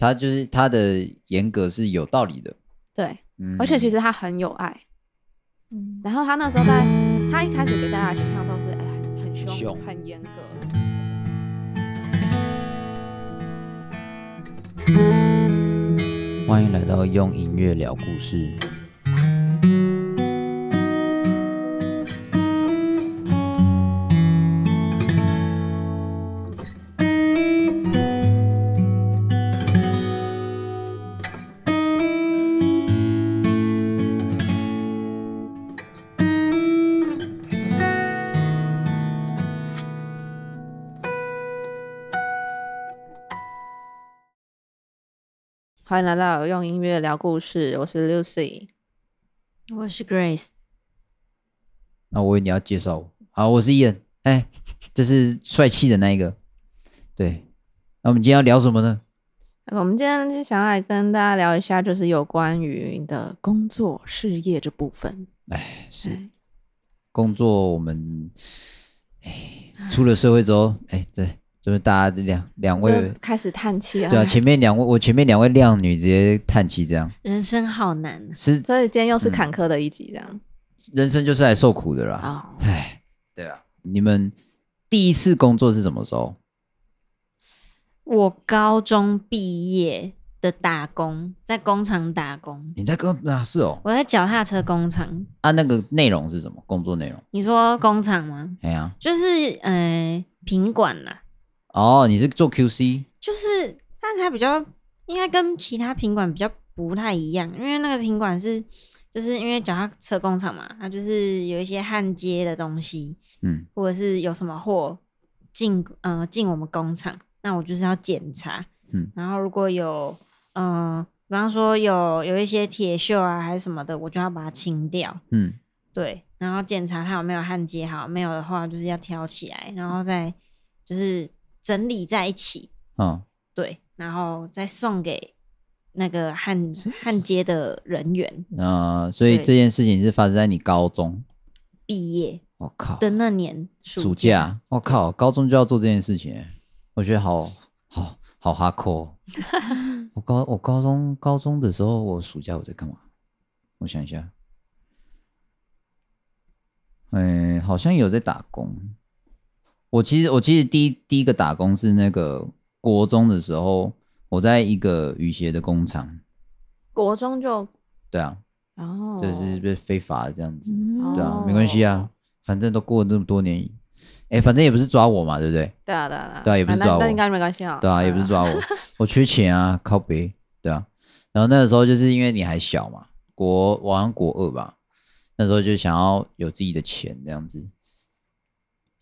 他就是他的严格是有道理的，对，嗯、而且其实他很有爱，嗯，然后他那时候在，他一开始给大家的形象都是哎、欸、很很凶，凶很严格。欢迎来到用音乐聊故事。欢迎来到用音乐聊故事，我是 Lucy，我是 Grace。那我以为你要介绍我，好，我是 Ian，哎，这是帅气的那一个。对，那我们今天要聊什么呢？我们今天就想要来跟大家聊一下，就是有关于你的工作事业这部分。哎，是工作，我们哎出了社会之后，哎，对。就是大家两两位开始叹气啊！对啊，前面两位我前面两位靓女直接叹气，这样人生好难。是，所以今天又是坎坷的一集，这样、嗯。人生就是来受苦的啦。哦，哎，对啊，你们第一次工作是什么时候？我高中毕业的打工，在工厂打工。你在工啊？是哦。我在脚踏车工厂。啊，那个内容是什么？工作内容？你说工厂吗？哎呀，就是呃，品管啦。哦，你是做 QC，就是，但它比较应该跟其他品管比较不太一样，因为那个品管是，就是因为脚踏车工厂嘛，它就是有一些焊接的东西，嗯，或者是有什么货进，呃，进我们工厂，那我就是要检查，嗯，然后如果有，嗯、呃，比方说有有一些铁锈啊还是什么的，我就要把它清掉，嗯，对，然后检查它有没有焊接好，没有的话就是要挑起来，然后再就是。整理在一起，嗯，对，然后再送给那个焊焊接的人员。啊、呃，所以这件事情是发生在你高中？毕业，我靠。的那年暑假，我靠，高中就要做这件事情，我觉得好好好哈扣。我高我高中高中的时候，我暑假我在干嘛？我想一下，哎，好像有在打工。我其实我其实第一第一个打工是那个国中的时候，我在一个雨鞋的工厂。国中就对啊，哦，就是被非法的这样子，嗯、对啊，没关系啊，反正都过了那么多年，哎、欸，反正也不是抓我嘛，对不对？对啊，对啊，对啊，对啊，也不是抓我，那应该没关系啊。对啊，也不是抓我，我缺钱啊，靠北，对啊。然后那个时候就是因为你还小嘛，国我好像国二吧，那时候就想要有自己的钱这样子。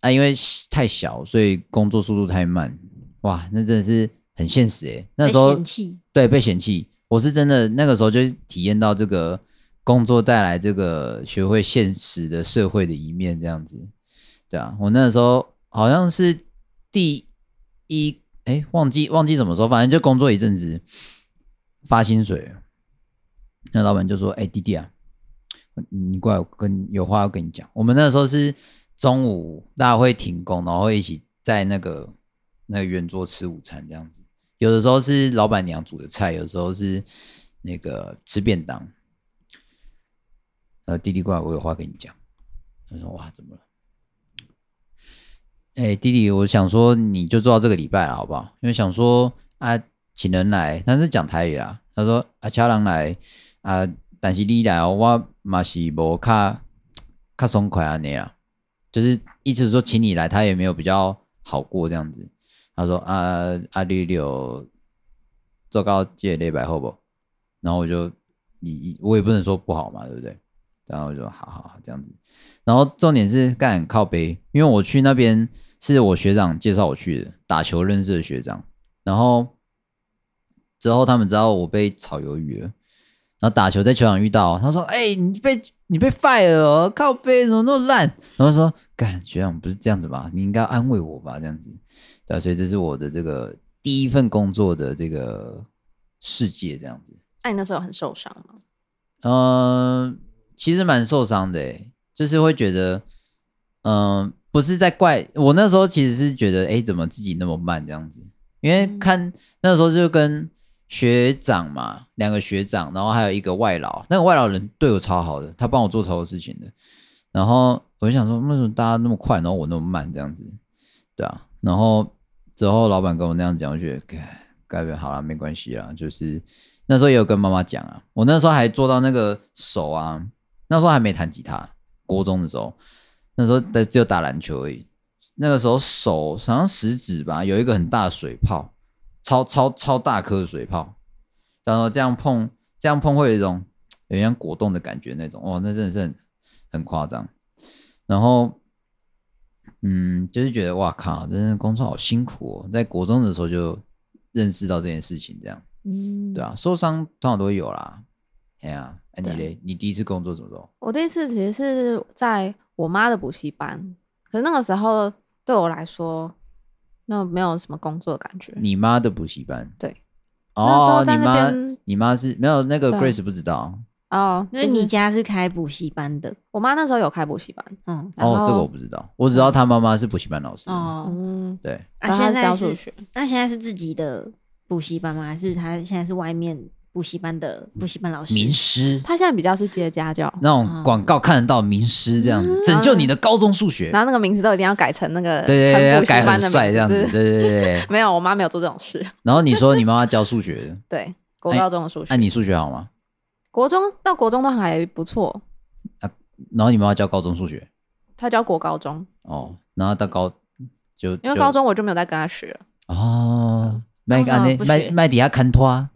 啊，因为太小，所以工作速度太慢，哇，那真的是很现实诶。那时候被嫌弃，对，被嫌弃。我是真的那个时候就体验到这个工作带来这个学会现实的社会的一面，这样子。对啊，我那个时候好像是第一，哎，忘记忘记什么时候，反正就工作一阵子，发薪水，那老板就说：“哎，弟弟啊，你过来，我跟有话要跟你讲。”我们那个时候是。中午大家会停工，然后一起在那个那个圆桌吃午餐这样子。有的时候是老板娘煮的菜，有的时候是那个吃便当。呃，弟弟过来，我有话跟你讲。他说：“哇，怎么了？”哎、弟弟，我想说你就做到这个礼拜了，好不好？因为想说啊，请人来，但是讲台语啦。他说：“啊，请人来啊，但是你来，我嘛是无卡卡松快安尼啊。”就是意思是说，请你来，他也没有比较好过这样子。他说：“啊啊，你有做高借礼拜好不？”然后我就你我也不能说不好嘛，对不对？然后我就：“好好好，这样子。”然后重点是干靠背，因为我去那边是我学长介绍我去的，打球认识的学长。然后之后他们知道我被炒鱿鱼了。然后打球在球场遇到，他说：“哎、欸，你被你被 fire 了，靠背怎么那么烂？”然后说：“干学长不是这样子吧？你应该安慰我吧？这样子，对啊，所以这是我的这个第一份工作的这个世界，这样子。那、啊、你那时候很受伤吗？嗯、呃，其实蛮受伤的，就是会觉得，嗯、呃，不是在怪我那时候，其实是觉得，哎，怎么自己那么慢这样子？因为看那时候就跟。学长嘛，两个学长，然后还有一个外劳，那个外劳人对我超好的，他帮我做超多事情的。然后我就想说，为什么大家那么快，然后我那么慢这样子？对啊。然后之后老板跟我那样讲，我觉得该改好了，没关系啦。就是那时候也有跟妈妈讲啊，我那时候还做到那个手啊，那时候还没弹吉他，国中的时候，那时候只有打篮球而已。那个时候手好像食指吧，有一个很大的水泡。超超超大颗的水泡，然后这样碰，这样碰会有一种有点像果冻的感觉那种，哦，那真的是很很夸张。然后，嗯，就是觉得哇靠，真的工作好辛苦哦。在国中的时候就认识到这件事情，这样，嗯，对啊，受伤通常都会有啦。哎呀，哎你嘞？你第一次工作怎么做？我第一次其实是在我妈的补习班，可是那个时候对我来说。那没有什么工作的感觉。你妈的补习班？对。哦，你妈，你妈是没有那个 Grace 不知道哦，就是你家是开补习班的。我妈那时候有开补习班。嗯。哦，这个我不知道，我只知道她妈妈是补习班老师。哦。嗯。对。那，现在教数学。那现在是自己的补习班吗？还是她现在是外面？补习班的补习班老师，名师，他现在比较是接家教，那种广告看得到名师这样子，拯救你的高中数学。然后那个名字都一定要改成那个对对对，要改很帅这样子，对对对。没有，我妈没有做这种事。然后你说你妈妈教数学的，对，国高中的数学。那你数学好吗？国中到国中都还不错。啊，然后你妈妈教高中数学，她教国高中。哦，然后到高就因为高中我就没有再跟她学了。哦，麦安呢？麦麦底下看拖。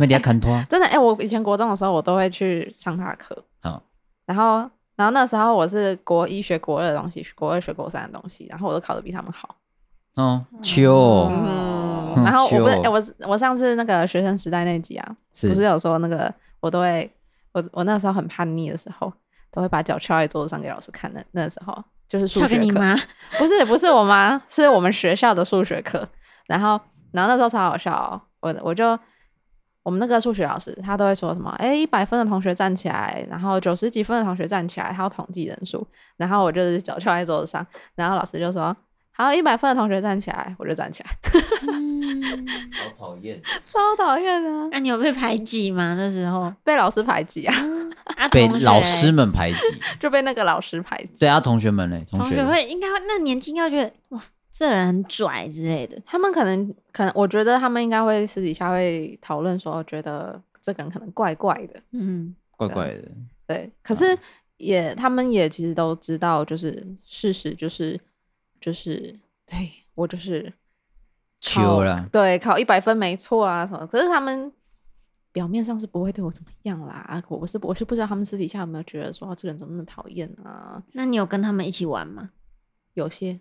那你要看拖？真的哎、欸，我以前国中的时候，我都会去上他的课。好，然后，然后那时候我是国一学国二的东西，国二学国三的东西，然后我都考的比他们好。哦，秋。嗯，然后我不是哎、欸，我我上次那个学生时代那集啊，是不是有说那个我都会，我我那时候很叛逆的时候，都会把脚翘在桌子上给老师看的。那时候就是数学课，不是不是我妈，是我们学校的数学课。然后，然后那时候超好笑哦，我我就。我们那个数学老师，他都会说什么？哎，一百分的同学站起来，然后九十几分的同学站起来，他要统计人数。然后我就是脚翘在桌子上，然后老师就说：“好，一百分的同学站起来。”我就站起来。好讨厌，超讨厌啊。那、啊、你有被排挤吗？那时候被老师排挤啊？啊被老师们排挤，就被那个老师排挤。对啊，同学们嘞？同学会应该那年轻要觉得哇。这人很拽之类的，他们可能可能，我觉得他们应该会私底下会讨论说，觉得这个人可能怪怪的，嗯，怪怪的，对。可是也，他们也其实都知道，就是事实就是就是，对我就是求了，对，考一百分没错啊什么。可是他们表面上是不会对我怎么样啦，我不是我是不知道他们私底下有没有觉得说，这个人怎么那么讨厌啊？那你有跟他们一起玩吗？有些。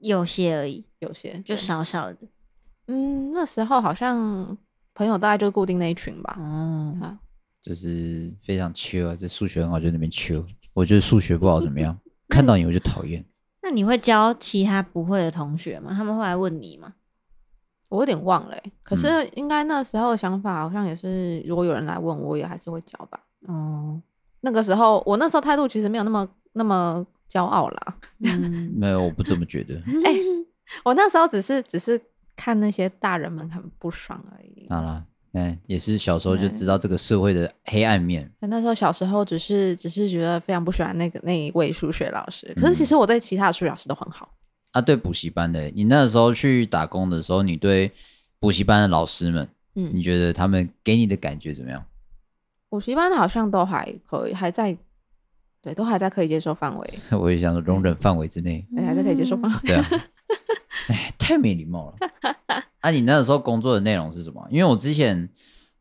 有些而已，有些就少少的。嗯，那时候好像朋友大概就固定那一群吧。嗯，啊，就是非常 chill 啊，这数学很好就那边 chill。我觉得数学不好怎么样？看到你我就讨厌。那你会教其他不会的同学吗？他们会来问你吗？我有点忘了欸，可是应该那时候的想法好像也是，如果有人来问，我也还是会教吧。哦，那个时候我那时候态度其实没有那么那么。骄傲啦，嗯，没有，我不这么觉得。哎、欸，我那时候只是只是看那些大人们很不爽而已。好了，嗯，也是小时候就知道这个社会的黑暗面。那时候小时候只是只是觉得非常不喜欢那个那一位数学老师，可是其实我对其他的数学老师都很好。啊，对补习班的，你那时候去打工的时候，你对补习班的老师们，嗯，你觉得他们给你的感觉怎么样？补习班好像都还可以，还在。对，都还在可以接受范围。我也想说，容忍范围之内，对，还在可以接受范围。对啊，哎，太没礼貌了。啊，你那个时候工作的内容是什么？因为我之前，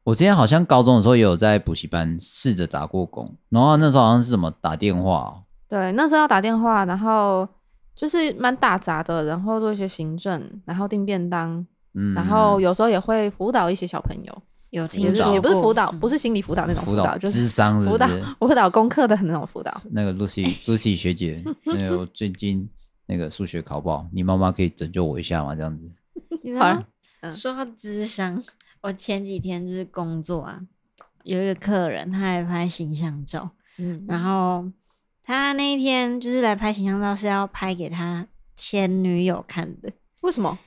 我之前好像高中的时候也有在补习班试着打过工，然后那时候好像是什么打电话哦。对，那时候要打电话，然后就是蛮打杂的，然后做一些行政，然后订便当，嗯，然后有时候也会辅导一些小朋友。有听说，也不是辅导，不是心理辅导那种辅导，就是智商，辅导 辅导功课的那种辅导。那个 Lucy Lucy 学姐，那个我最近那个数学考不好，你妈妈可以拯救我一下吗？这样子。好，说到智商，我前几天就是工作啊，有一个客人他来拍形象照，嗯，然后他那一天就是来拍形象照，是要拍给他前女友看的。为什么？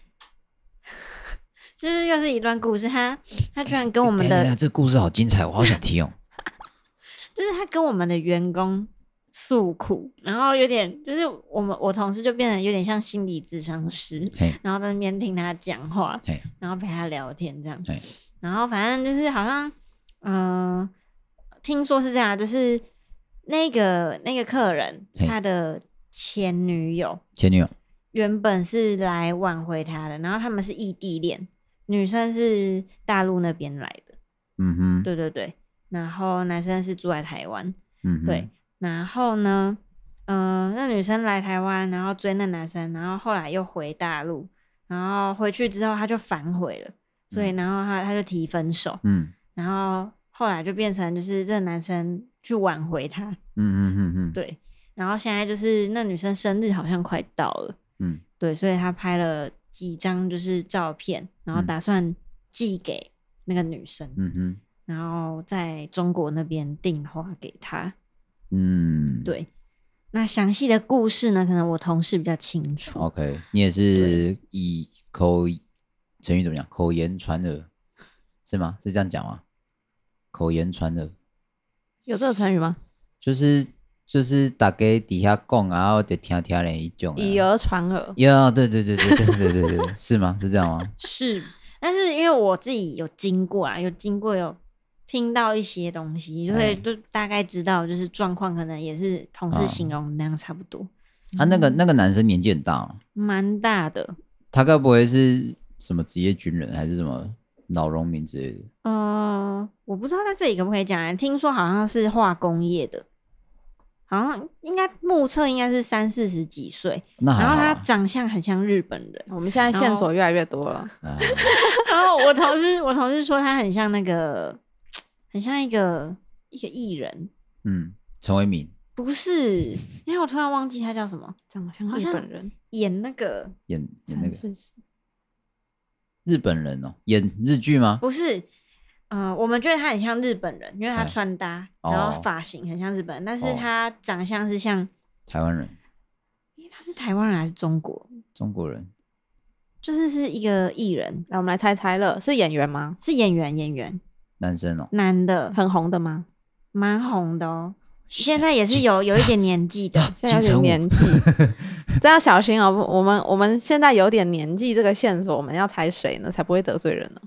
就是又是一段故事。他他居然跟我们的这个故事好精彩，我好想听哦。这故事好精彩，我好想听哦。就是他跟我们的员工诉苦，然后有点就是我们我同事就变得有点像心理咨商师，然后在那边听他讲话，然后陪他聊天这样。然后反正就是好像，嗯、呃，听说是这样，就是那个那个客人他的前女友，前女友原本是来挽回他的，然后他们是异地恋。女生是大陆那边来的，嗯哼，对对对，然后男生是住在台湾，嗯哼，对，然后呢，嗯、呃，那女生来台湾，然后追那男生，然后后来又回大陆，然后回去之后他就反悔了，所以然后他他就提分手，嗯，然后后来就变成就是这个男生去挽回他，嗯嗯嗯嗯，对，然后现在就是那女生生日好像快到了，嗯，对，所以他拍了。几张就是照片，然后打算寄给那个女生，嗯哼，然后在中国那边订花给她，嗯，对。那详细的故事呢？可能我同事比较清楚。OK，你也是以口成语怎么讲？口言传耳是吗？是这样讲吗？口言传耳有这个成语吗？就是。就是大家底下讲，然后就听听人一种以讹传讹。呀，对对对对对对对对，是吗？是这样吗？是，但是因为我自己有经过啊，有经过有听到一些东西，所以就大概知道，就是状况可能也是同事形容那样差不多。啊，那个那个男生年纪很大吗？蛮大的。他该不会是什么职业军人，还是什么老农民之类的？呃，我不知道在这里可不可以讲。听说好像是化工业的。好像应该目测应该是三四十几岁，然后他长相很像日本人。我们现在线索越来越多了。然后，然后我同事我同事说他很像那个，很像一个一个艺人。嗯，陈为民不是，因为我突然忘记他叫什么，长得像日本人，演那个演演那个日本人哦，演日剧吗？不是。嗯、呃，我们觉得他很像日本人，因为他穿搭，然后发型很像日本人，哦、但是他长相是像台湾人。他是台湾人还是中国？中国人，就是是一个艺人。来，我们来猜猜乐，是演员吗？是演员，演员，男生哦，男的，很红的吗？蛮红的哦，现在也是有有一点年纪的，现在有点年纪，这要小心哦。我们我们现在有点年纪这个线索，我们要猜谁呢？才不会得罪人呢？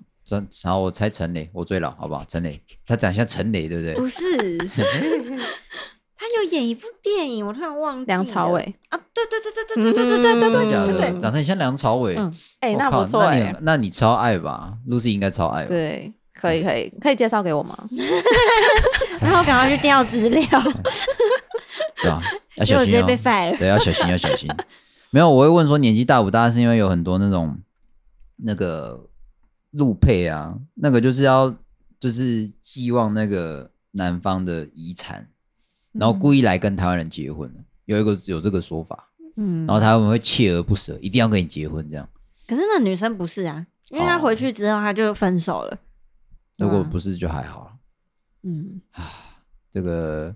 然后我猜陈磊，我最老，好不好？陈磊，他长相陈磊，对不对？不是，他有演一部电影，我突然忘记了。梁朝伟啊，对对对对对对对对对对对对对，长得很像梁朝伟。哎，那不错哎，那你超爱吧？Lucy 应该超爱吧？对，可以可以，可以介绍给我吗？然后赶快去调资料。对啊，要小心哦。被 fire。对，要小心要小心。没有，我会问说年纪大不大，是因为有很多那种那个。陆配啊，那个就是要就是寄望那个男方的遗产，然后故意来跟台湾人结婚，嗯、有一个有这个说法，嗯，然后他们会锲而不舍，一定要跟你结婚这样。可是那女生不是啊，因为她回去之后她就分手了。如果不是就还好。嗯啊，这个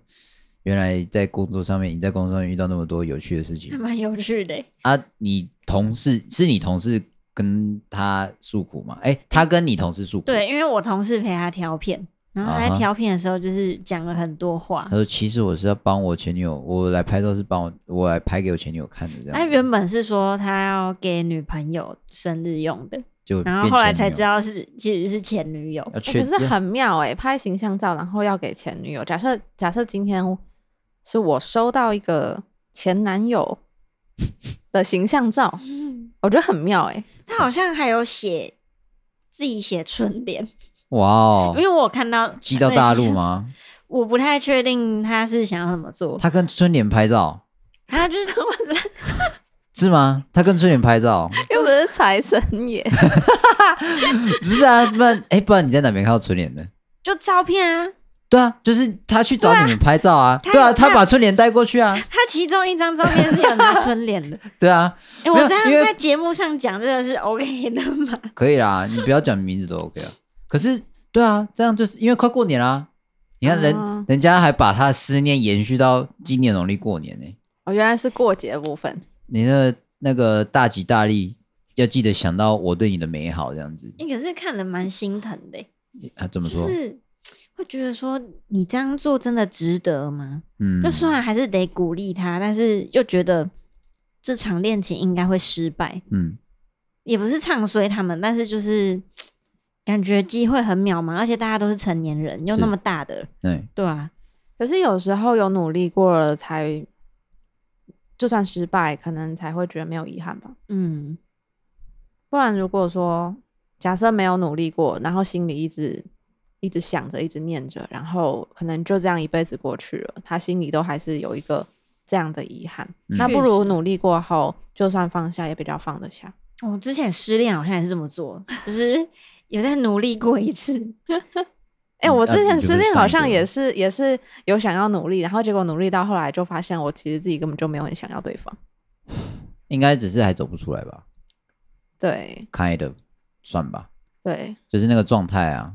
原来在工作上面，你在工作上面遇到那么多有趣的事情，还蛮有趣的啊。你同事是你同事？跟他诉苦嘛？哎、欸，他跟你同事诉苦？对，因为我同事陪他挑片，然后他在挑片的时候就是讲了很多话。他说：“其实我是要帮我前女友，我来拍照是帮我，我来拍给我前女友看的。”这样。他原本是说他要给女朋友生日用的，就然后后来才知道是其实是前女友。欸、可是很妙哎、欸，拍形象照然后要给前女友。假设假设今天是我收到一个前男友的形象照，我觉得很妙哎、欸。他好像还有写自己写春联，哇哦！因为我看到寄到大陆吗？我不太确定他是想要怎么做。他跟春联拍照，他就是这么子，是吗？他跟春联拍照，又不是财神爷，不是啊？不然，哎、欸，不然你在哪边看到春联的？就照片啊。对啊，就是他去找你们拍照啊。对啊，他把春联带过去啊。他其中一张照片是有拿春联的。对啊，哎，我这样在节目上讲这个是 OK 的吗？可以啦，你不要讲名字都 OK 啊。可是，对啊，这样就是因为快过年啦。你看人，人家还把他的思念延续到今年农历过年呢。哦，原来是过节的部分。你那那个大吉大利，要记得想到我对你的美好这样子。你可是看了蛮心疼的。啊，怎么说？就是会觉得说你这样做真的值得吗？嗯，就虽然还是得鼓励他，但是又觉得这场恋情应该会失败。嗯，也不是唱衰他们，但是就是感觉机会很渺茫，而且大家都是成年人，又那么大的，对对啊。可是有时候有努力过了，才就算失败，可能才会觉得没有遗憾吧。嗯，不然如果说。假设没有努力过，然后心里一直一直想着，一直念着，然后可能就这样一辈子过去了，他心里都还是有一个这样的遗憾。嗯、那不如努力过后，就算放下，也比较放得下。我、哦、之前失恋好像也是这么做，就是有在努力过一次。哎、欸，我之前失恋好像也是也是有想要努力，然后结果努力到后来就发现，我其实自己根本就没有很想要对方。应该只是还走不出来吧？对，kind of。算吧，对，就是那个状态啊，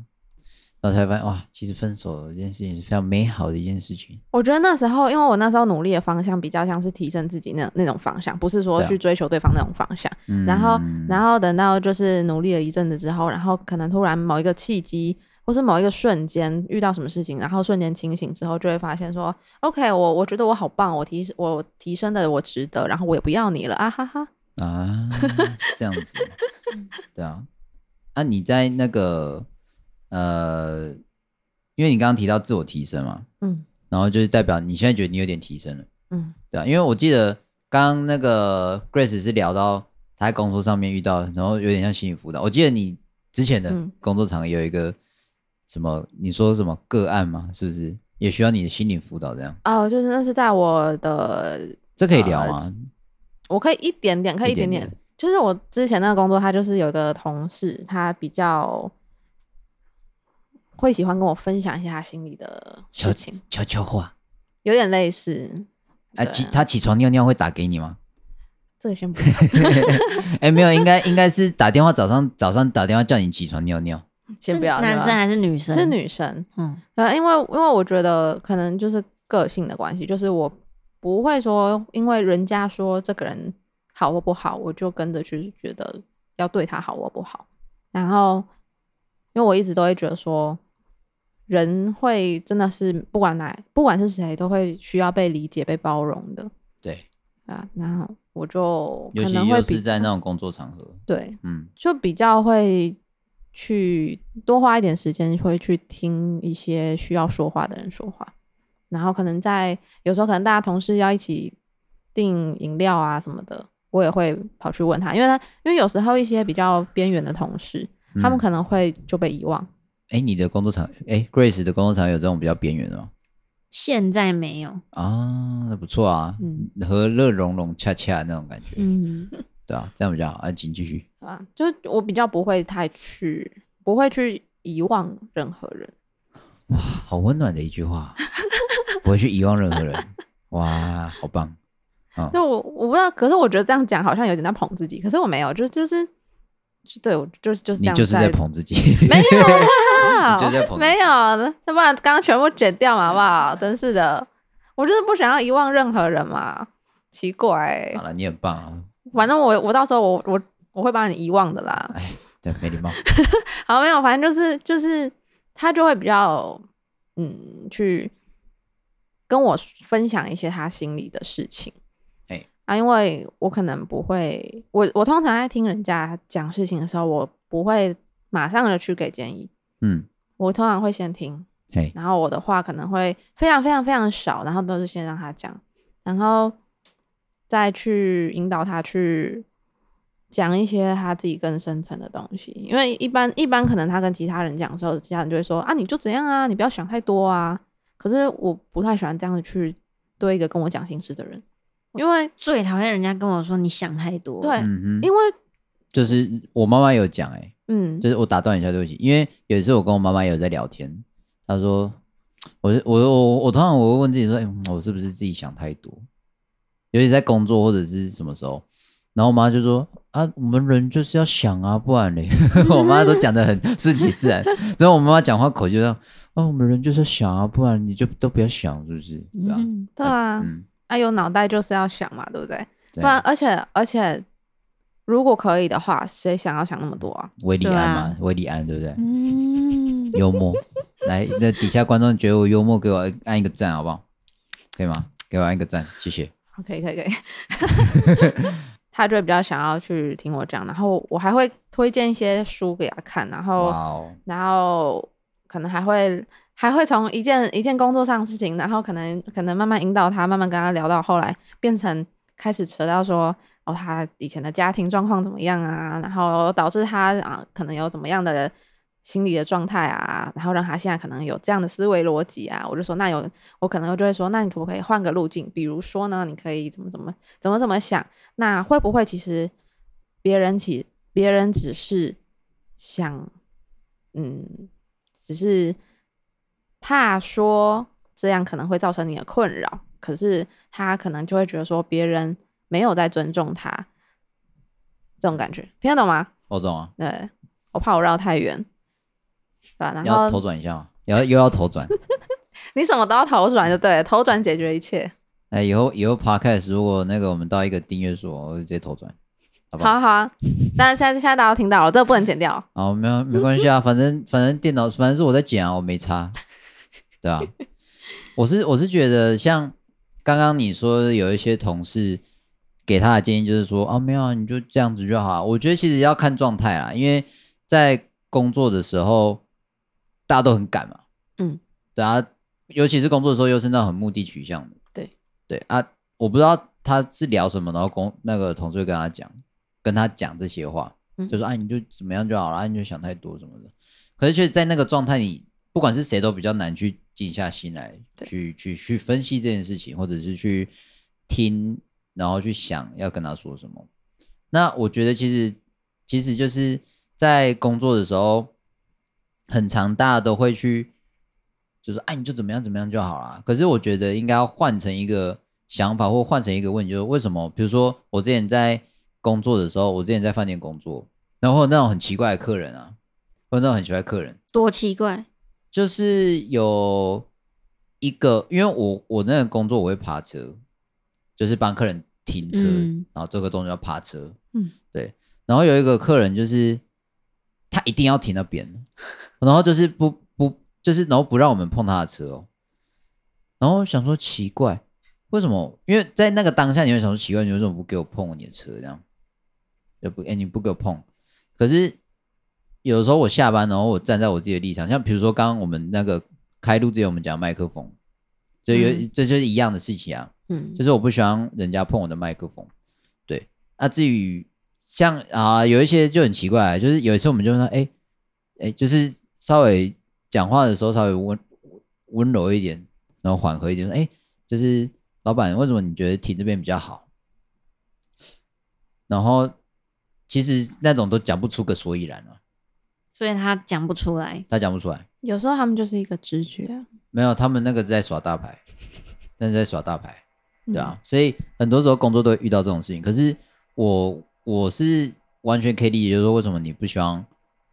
然后才发现哇，其实分手这件事情是非常美好的一件事情。我觉得那时候，因为我那时候努力的方向比较像是提升自己那那种方向，不是说去追求对方那种方向。啊、然后，嗯、然后等到就是努力了一阵子之后，然后可能突然某一个契机，或是某一个瞬间遇到什么事情，然后瞬间清醒之后，就会发现说，OK，我我觉得我好棒，我提我提升的我值得，然后我也不要你了啊哈哈啊，这样子，对啊。啊，你在那个呃，因为你刚刚提到自我提升嘛，嗯，然后就是代表你现在觉得你有点提升了，嗯，对啊，因为我记得刚刚那个 Grace 是聊到他在工作上面遇到，然后有点像心理辅导。我记得你之前的工作场有一个什么，你说什么个案吗？是不是也需要你的心理辅导这样？哦，就是那是在我的，这可以聊吗？呃，我可以一点点，可以一点点。一点点就是我之前那个工作，他就是有一个同事，他比较会喜欢跟我分享一下他心里的事情，悄悄话，有点类似。哎，起他起床尿尿会打给你吗？这个先不。哎，没有，应该应该是打电话，早上早上打电话叫你起床尿尿。先不要。男生还是女生？是女生。嗯，呃，因为因为我觉得可能就是个性的关系，就是我不会说，因为人家说这个人。好或不好，我就跟着去觉得要对他好或不好。然后，因为我一直都会觉得说，人会真的是不管哪，不管是谁，都会需要被理解、被包容的。对啊，然后我就可能会是在那种工作场合，对，嗯，就比较会去多花一点时间，会去听一些需要说话的人说话。然后可能在有时候，可能大家同事要一起订饮料啊什么的。我也会跑去问他，因为他因为有时候一些比较边缘的同事，嗯、他们可能会就被遗忘。哎，你的工作场，哎，Grace 的工作场有这种比较边缘的吗？现在没有啊，那不错啊，嗯，和乐融融洽洽那种感觉，嗯，对啊，这样比较好。啊，请继续。啊，就我比较不会太去，不会去遗忘任何人。哇，好温暖的一句话，不会去遗忘任何人。哇，好棒。对，我我不知道，可是我觉得这样讲好像有点在捧自己，可是我没有，就是就是，对我就是就是这样，你就是在捧自己，没有啊，没有，那不然刚刚全部剪掉嘛，好不好？真是的，我就是不想要遗忘任何人嘛，奇怪。好了，你很棒啊，反正我我到时候我我我会把你遗忘的啦。哎，对，没礼貌。好，没有，反正就是就是他就会比较嗯，去跟我分享一些他心里的事情。啊，因为我可能不会，我我通常在听人家讲事情的时候，我不会马上的去给建议，嗯，我通常会先听，然后我的话可能会非常非常非常少，然后都是先让他讲，然后再去引导他去讲一些他自己更深层的东西，因为一般一般可能他跟其他人讲的时候，其他人就会说啊，你就怎样啊，你不要想太多啊，可是我不太喜欢这样子去对一个跟我讲心事的人。因为最讨厌人家跟我说你想太多。对，嗯、因为就是我妈妈有讲哎、欸，嗯，就是我打断一下对不起，因为有一次我跟我妈妈有在聊天，她说，我我我我通常我会问自己说，哎、欸，我是不是自己想太多？尤其在工作或者是什么时候，然后我妈就说啊，我们人就是要想啊，不然嘞，我妈都讲的很顺其自然，然后我妈妈讲话口气就这样，啊，我们人就是要想啊，不然你就都不要想，是不是？对吧？对啊。嗯他、啊、有脑袋就是要想嘛，对不对？对，不然，而且而且如果可以的话，谁想要想那么多啊？韦礼安嘛，韦礼安对不对？嗯，幽默。来，那底下观众觉得我幽默，给我按一个赞好不好？可以吗？给我按一个赞，谢谢。OK，，可以，可以。他就会比较想要去听我讲，然后我还会推荐一些书给他看，然后，Wow. 然后可能还会还会从一件一件工作上的事情，然后可能可能慢慢引导他，慢慢跟他聊到后来变成开始扯到说，哦，他以前的家庭状况怎么样啊，然后导致他啊可能有怎么样的。心理的状态啊，然后让他现在可能有这样的思维逻辑啊，我就说那有我可能就会说，那你可不可以换个路径？比如说呢，你可以怎么怎么怎么怎么想？那会不会其实别人其别人只是想，嗯，只是怕说这样可能会造成你的困扰，可是他可能就会觉得说别人没有在尊重他，这种感觉听得懂吗？我懂啊，对，我怕我绕太远。然后要头转一下吗？要又要头转？你什么都要头转就对了，头转解决一切。哎，以后以后 Podcast 如果那个我们到一个订阅数，我就直接头转，好不好？好好啊，但是现在现在大家都听到了，这个不能剪掉。哦，没有没关系啊，反正反正电脑反正是我在剪啊，我没差，对啊。我是我是觉得像刚刚你说有一些同事给他的建议就是说啊，没有啊，你就这样子就好。我觉得其实要看状态啦，因为在工作的时候。大家都很赶嘛，嗯，对啊，尤其是工作的时候，又是那种很目的取向的，对对啊，我不知道他是聊什么，然后工那个同事会跟他讲，跟他讲这些话，嗯、就说啊，你就怎么样就好了，啊你就想太多什么的。可是，却在那个状态里，不管是谁都比较难去静下心来，对去去去分析这件事情，或者是去听，然后去想要跟他说什么。那我觉得，其实其实就是在工作的时候。很常，大家都会去，就是哎，你就怎么样怎么样就好了。可是我觉得应该要换成一个想法，或换成一个问题，就是为什么？比如说我之前在工作的时候，我之前在饭店工作，然后那种很奇怪的客人啊，或者那种很奇怪的客人，多奇怪？就是有一个，因为我我那个工作我会爬车，就是帮客人停车，嗯、然后这个动作要趴车，嗯，对。然后有一个客人就是。他一定要停那边，然后就是不不就是然后不让我们碰他的车哦，然后想说奇怪，为什么？因为在那个当下你会想说奇怪，你为什么不给我碰你的车这样？就不哎你不给我碰，可是有的时候我下班然后我站在我自己的立场，像比如说刚刚我们那个开录之前我们讲麦克风，这有、嗯、这就是一样的事情啊，嗯，就是我不喜欢人家碰我的麦克风，对，那至于。像啊，有一些就很奇怪，就是有一次我们就说，哎、欸，哎、欸，就是稍微讲话的时候稍微温温柔一点，然后缓和一点，说，哎、欸，就是老板，为什么你觉得停这边比较好？然后其实那种都讲不出个所以然啊，所以他讲不出来，他讲不出来。有时候他们就是一个直觉，没有，他们那个是在耍大牌，那是在耍大牌，对啊，嗯、所以很多时候工作都会遇到这种事情，可是我。我是完全可以理解，就是说为什么你不希望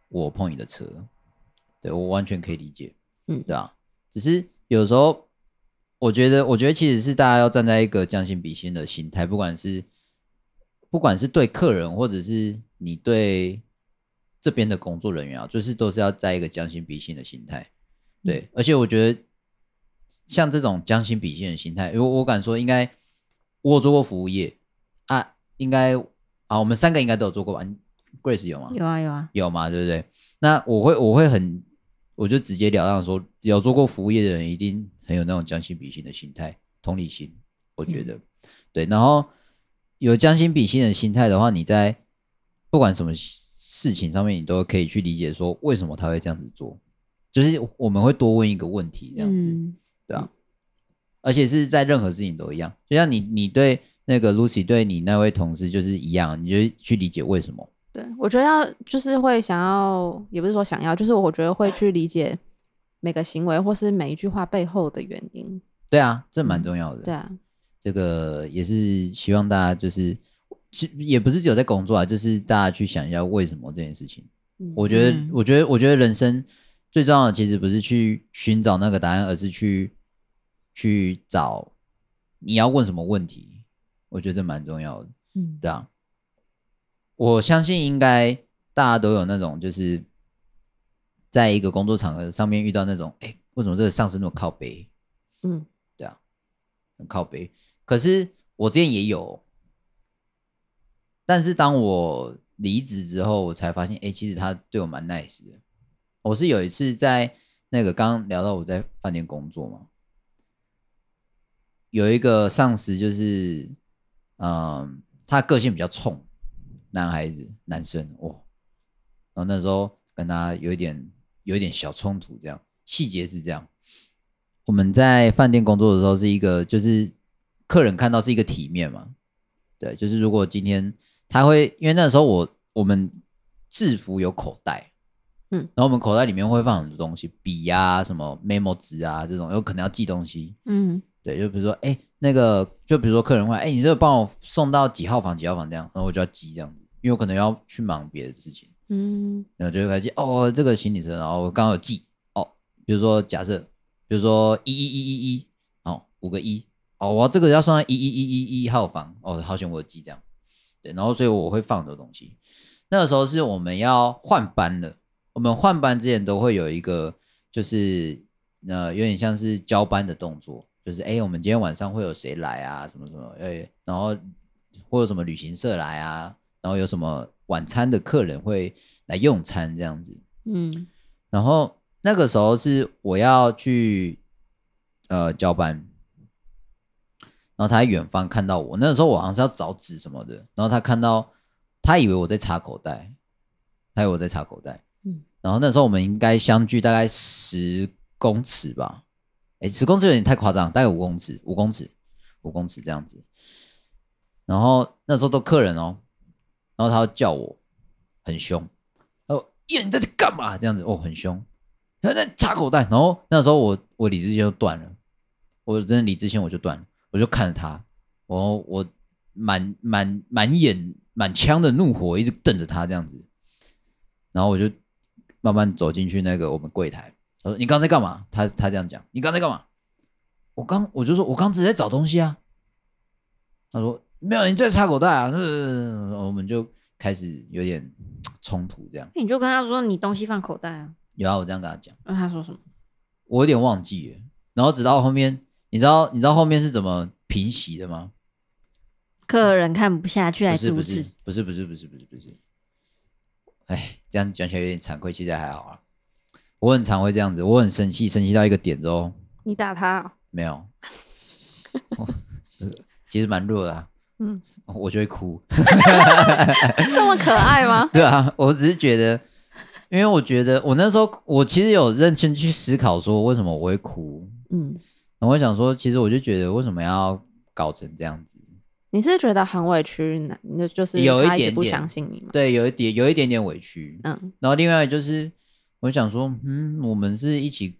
我碰你的车，对，我完全可以理解，嗯，对啊，只是有时候我觉得，我觉得其实是大家要站在一个将心比心的心态，不管是不管是对客人，或者是你对这边的工作人员啊，就是都是要在一个将心比心的心态，对，嗯，而且我觉得像这种将心比心的心态，因为我敢说，应该我有做过服务业啊，应该。啊，我们三个应该都有做过吧？Grace 有吗？有啊，有啊，有嘛，对不对？那我会，我会很，我就直截了当说，有做过服务业的人，一定很有那种将心比心的心态、同理心。我觉得，嗯、对。然后有将心比心的心态的话，你在不管什么事情上面，你都可以去理解说，为什么他会这样子做。就是我们会多问一个问题，这样子，嗯、对啊。而且是在任何事情都一样，就像你，你对。那个 Lucy 对你那位同事就是一样，你就去理解为什么？对，我觉得要就是会想要，也不是说想要，就是我觉得会去理解每个行为或是每一句话背后的原因。对啊，这蛮重要的。嗯、对啊，这个也是希望大家就是，其也不是只有在工作啊，就是大家去想一下为什么这件事情。嗯、我觉得，嗯、我觉得，我觉得人生最重要的其实不是去寻找那个答案，而是去去找你要问什么问题。我觉得这蛮重要的，嗯，对啊。我相信应该大家都有那种，就是在一个工作场合上面遇到那种，哎，为什么这个上司那么靠背？嗯，对啊，很靠背。可是我之前也有，但是当我离职之后，我才发现，哎，其实他对我蛮 nice 的。我是有一次在那个刚刚聊到我在饭店工作嘛，有一个上司就是，嗯，他个性比较冲，男孩子，男生哦，然后那时候跟他有一点有一点小冲突，这样细节是这样。我们在饭店工作的时候是一个，就是客人看到是一个体面嘛，对，就是如果今天他会，因为那时候我我们制服有口袋。嗯，然后我们口袋里面会放很多东西，笔呀、啊、什么 memo 纸啊这种，有可能要寄东西。嗯，对，就比如说，哎，那个，就比如说客人会，哎，你这个帮我送到几号房几号房这样，然后我就要记这样子，因为我可能要去忙别的事情。嗯，然后就会记，哦，这个行李车，然后我刚刚有记，哦，比如说假设，比如说一一一一一，哦，五个一，哦，我这个要送到一一一一一号房，哦，好险我有记这样，对，然后所以我会放很多东西。那个时候是我们要换班了。我们换班之前都会有一个，就是呃，有点像是交班的动作，就是哎，我们今天晚上会有谁来啊？什么什么哎，然后会有什么旅行社来啊？然后有什么晚餐的客人会来用餐这样子。嗯，然后那个时候是我要去呃交班，然后他在远方看到我，那个时候我好像是要找纸什么的，然后他看到，他以为我在插口袋，他以为我在插口袋。嗯然后那时候我们应该相距大概十公尺吧，哎，十公尺有点太夸张，大概五公尺，五公尺，五公尺这样子。然后那时候都客人哦，然后他要叫我，很凶，他说：“耶，你在这干嘛？”这样子哦，很凶，他在插口袋。然后那时候我我理智线就断了，我真的理智线我就断了，我就看着他，我我满满满眼满腔的怒火一直瞪着他这样子，然后我就。慢慢走进去那个我们柜台，他说：“你刚才干嘛？”他他这样讲：“你刚才干嘛？”我刚我就说：“我刚只在找东西啊。”他说：“没有，你在插口袋啊。”是我们就开始有点冲突，这样。你就跟他说：“你东西放口袋啊。”有啊，我这样跟他讲。那他说什么？我有点忘记了。然后直到后面，你知道你知道后面是怎么平息的吗？客人看不下去来阻止。不是不是不是不是不是不是。哎，这样讲起来有点惭愧，其实还好啊。我很常会这样子，我很生气，生气到一个点之后，你打他、哦？没有，其实蛮弱的、啊。嗯，我就会哭。这么可爱吗？对啊，我只是觉得，因为我觉得我那时候我其实有认真去思考说为什么我会哭。嗯，然后我想说，其实我就觉得为什么要搞成这样子。你是觉得很委屈，那就是有一点点不相信你吗？对，有一点，有一点点委屈。嗯，然后另外就是，我想说，嗯，我们是一起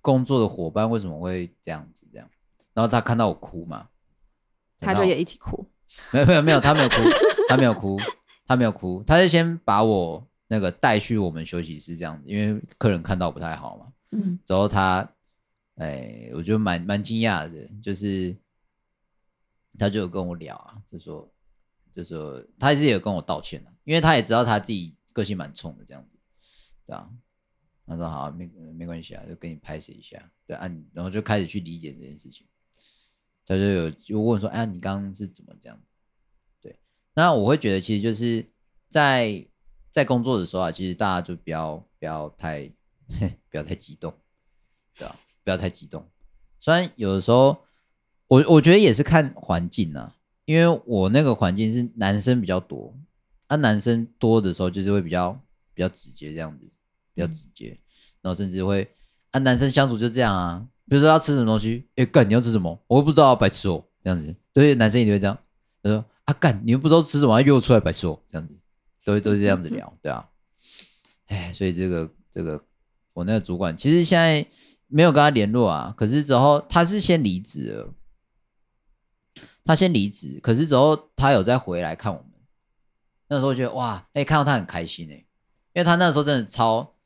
工作的伙伴，为什么会这样子？这样，然后他看到我哭嘛，他就也一起哭。没有，没有，没有，他没有哭，他没有哭，他没有哭，他是先把我那个带去我们休息室这样子，因为客人看到不太好嘛。嗯，之后他，哎，我觉得蛮蛮惊讶的，就是。他就有跟我聊啊，就说，就说他一直也有跟我道歉啊，因为他也知道他自己个性蛮冲的这样子，对啊，他说好，没没关系啊，就给你拍摄一下，对啊，然后就开始去理解这件事情，他就有就问说，哎，你刚刚是怎么这样？对，那我会觉得其实就是在在工作的时候啊，其实大家就不要不要太不要太激动，对啊，不要太激动，虽然有的时候。我我觉得也是看环境啊，因为我那个环境是男生比较多，啊，男生多的时候就是会比较比较直接这样子，比较直接，然后甚至会啊，男生相处就这样啊，比如说要吃什么东西，哎干你要吃什么，我又不知道，白吃哦，这样子，所以男生一定会这样，他说啊干你又不知道吃什么，约我出来白吃哦，这样子，都都是这样子聊，对啊，哎，所以这个这个我那个主管其实现在没有跟他联络啊，可是之后他是先离职了。他先离职，可是之后他有再回来看我们。那时候觉得哇，哎、看到他很开心哎，因为他那时候真的超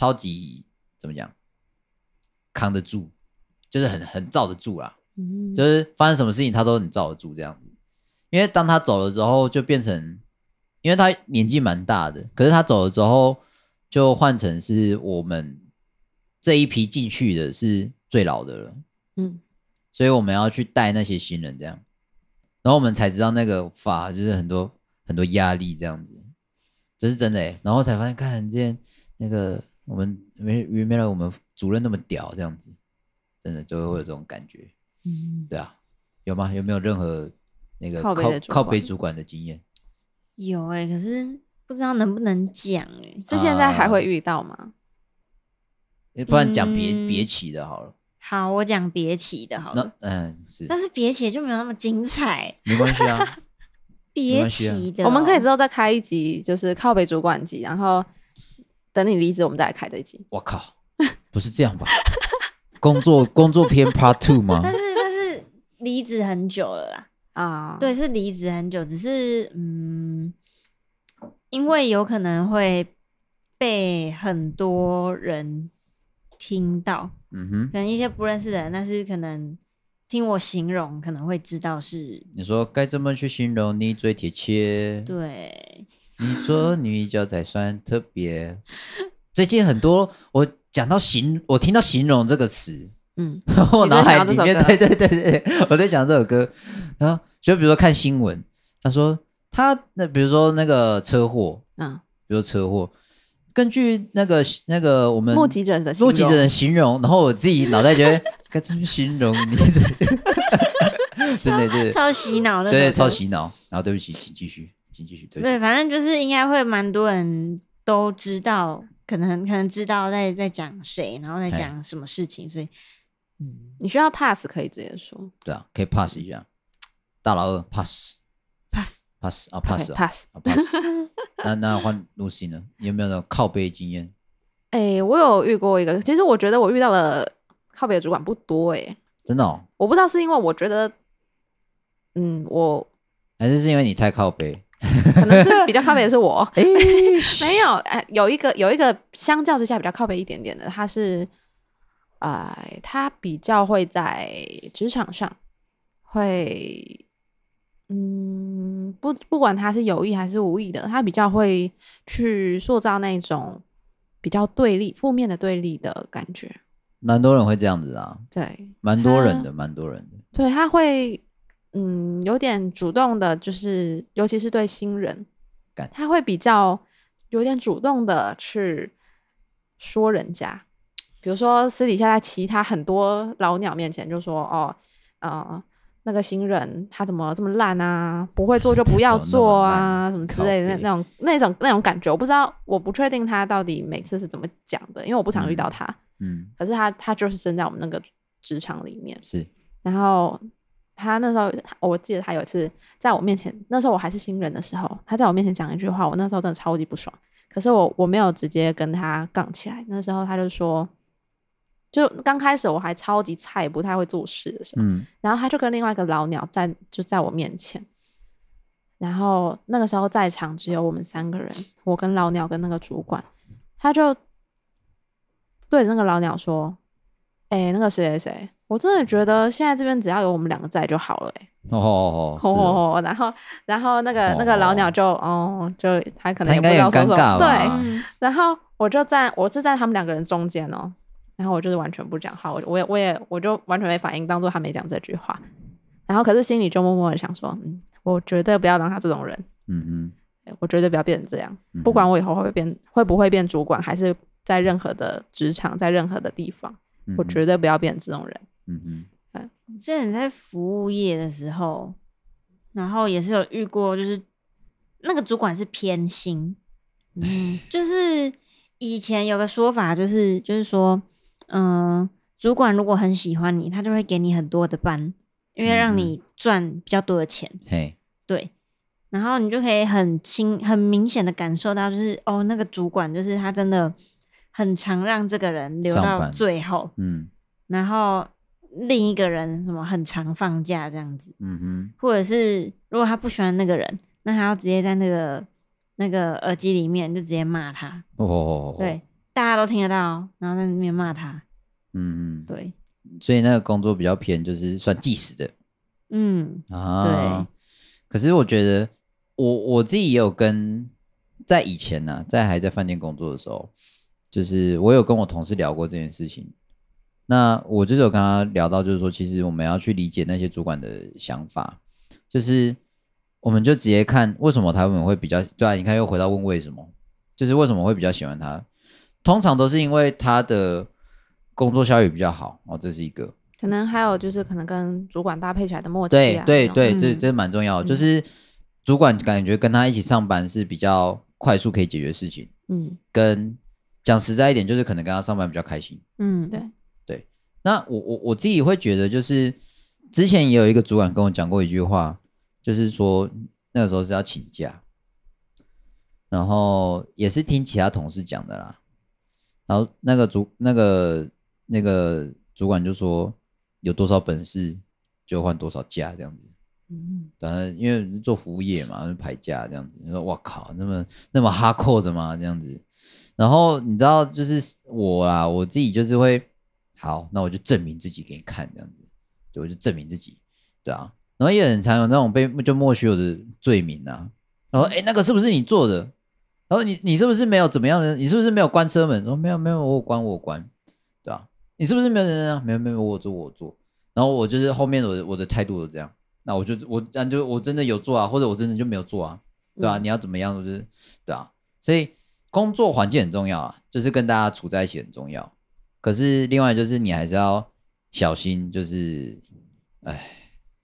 超级怎么讲，扛得住，就是很很罩得住啦。嗯，就是发生什么事情他都很罩得住这样子。因为当他走了之后，就变成因为他年纪蛮大的，可是他走了之后，就换成是我们这一批进去的是最老的了。嗯，所以我们要去带那些新人，这样，然后我们才知道那个法就是很多很多压力这样子，这是真的欸。然后才发现，看今天那个我们没原来我们主任那么屌，这样子，真的就会有这种感觉。嗯，对啊，有吗？有没有任何那个靠靠北主管的经验？有哎、欸，可是不知道能不能讲哎、欸。这现在还会遇到吗？啊、不然讲别别起的好了。好，我讲别起的好了。嗯，是。但是别起就没有那么精彩。没关系啊，别起的、喔，我们可以之后再开一集，就是靠北主管集，然后等你离职，我们再来开这一集。我靠，不是这样吧？工作工作篇 Part Two 吗？但是但是离职很久了啦。啊，对，是离职很久，只是嗯，因为有可能会被很多人听到，嗯哼，可能一些不认识的人，但是可能听我形容，可能会知道是。你说该怎么去形容你最贴切？对，你说女角才算特别。最近很多我讲到形，我听到形容这个词。嗯，我脑海里面对对对对，我在讲这首歌，然后就比如说看新闻，他说他那比如说那个车祸，嗯，比如说车祸，根据那个那个我们目击者的目击者的形容，然后我自己脑袋觉得 该怎么形容你，真的对，超洗脑的，对，超洗脑。然后对不起，请继续，请继续。对，反正就是应该会蛮多人都知道，可能可能知道在在讲谁，然后在讲什么事情，所以。嗯，你需要 pass 可以直接说，对啊，可以 pass 一下。大老二 pass，pass，pass 啊 pass 啊 pass 啊 pass。那那换 Lucy 呢？有没有那种靠背经验？哎、欸，我有遇过一个，其实我觉得我遇到的靠北的主管不多哎、欸，真的哦。我不知道是因为我觉得，嗯，我还是是因为你太靠北，可能是比较靠北的是我。没有，哎，有一个有一个相较之下比较靠北一点点的，他是。呃，他比较会在职场上会，嗯，不不管他是有意还是无意的，他比较会去塑造那种比较对立、负面的对立的感觉。蛮多人会这样子啊，对，蛮多人的，蛮多人的。对，他会，嗯，有点主动的，就是尤其是对新人，他会比较有点主动的去说人家。比如说私底下在其他很多老鸟面前就说哦，呃，那个新人他怎么这么烂啊？不会做就不要 做啊，什么之类的那那种那种那种感觉，我不知道，我不确定他到底每次是怎么讲的，因为我不常遇到他。嗯，可是他他就是生在我们那个职场里面。是，然后他那时候我记得他有一次在我面前，那时候我还是新人的时候，他在我面前讲一句话，我那时候真的超级不爽。可是我我没有直接跟他杠起来，那时候他就说。就刚开始我还超级菜，不太会做事的时候，嗯，然后他就跟另外一个老鸟在就在我面前，然后那个时候在场只有我们三个人，我跟老鸟跟那个主管，他就对着那个老鸟说：“哎、欸，那个谁谁谁，我真的觉得现在这边只要有我们两个在就好了、欸。”哎，哦哦哦，然后然后那个那个老鸟就哦，就他可能也不知道说什么，对，然后我就在我是在他们两个人中间哦。然后我就是完全不讲话，我我也我也我就完全没反应，当做他没讲这句话。然后可是心里就默默的想说，嗯，我绝对不要当他这种人，嗯嗯，我绝对不要变成这样，嗯、不管我以后会不会变，会不会变主管，还是在任何的职场，在任何的地方，嗯、我绝对不要变成这种人，嗯嗯。嗯，之前在服务业的时候，然后也是有遇过，就是那个主管是偏心，嗯，就是以前有个说法，就是就是说。嗯，主管如果很喜欢你，他就会给你很多的班，因为让你赚比较多的钱。嘿、嗯，对，然后你就可以很清、很明显的感受到，就是哦，那个主管就是他真的很常让这个人留到最后。嗯，然后另一个人什么很常放假这样子。嗯哼，或者是如果他不喜欢那个人，那他要直接在那个那个耳机里面就直接骂他。哦，对。大家都听得到，然后在那边骂他。嗯嗯，对。所以那个工作比较偏，就是算计时的。嗯啊，对。可是我觉得，我我自己也有跟在以前呢、啊，在还在饭店工作的时候，就是我有跟我同事聊过这件事情。那我就是有跟他聊到，就是说，其实我们要去理解那些主管的想法，就是我们就直接看为什么他们会比较对啊？你看又回到问为什么，就是为什么会比较喜欢他？通常都是因为他的工作效率比较好哦，这是一个。可能还有就是可能跟主管搭配起来的默契啊，对对对，这这蛮重要的，嗯，就是主管感觉跟他一起上班是比较快速可以解决事情，嗯，跟讲实在一点，就是可能跟他上班比较开心，嗯，对对。那我我我自己会觉得，就是之前也有一个主管跟我讲过一句话，就是说那个时候是要请假，然后也是听其他同事讲的啦，然后那个主那个那个主管就说。有多少本事就换多少假这样子，嗯，反正因为做服务业嘛，排假这样子。你说哇靠，那么那么哈扣的吗？这样子。然后你知道，就是我啊，我自己就是会，好，那我就证明自己给你看这样子，对，我就证明自己，对啊。然后也很常有那种被就莫须有的罪名啊。然后哎，那个是不是你做的？然后你你是不是没有怎么样的？你是不是没有关车门？说没有没有，我有关我有关。你是不是没有人啊？没有没有，我做我做。然后我就是后面我的我的态度是这样。那我就我那就我真的有做啊，或者我真的就没有做啊，对吧、啊？你要怎么样就是对啊。所以工作环境很重要啊，就是跟大家处在一起很重要。可是另外就是你还是要小心，就是哎，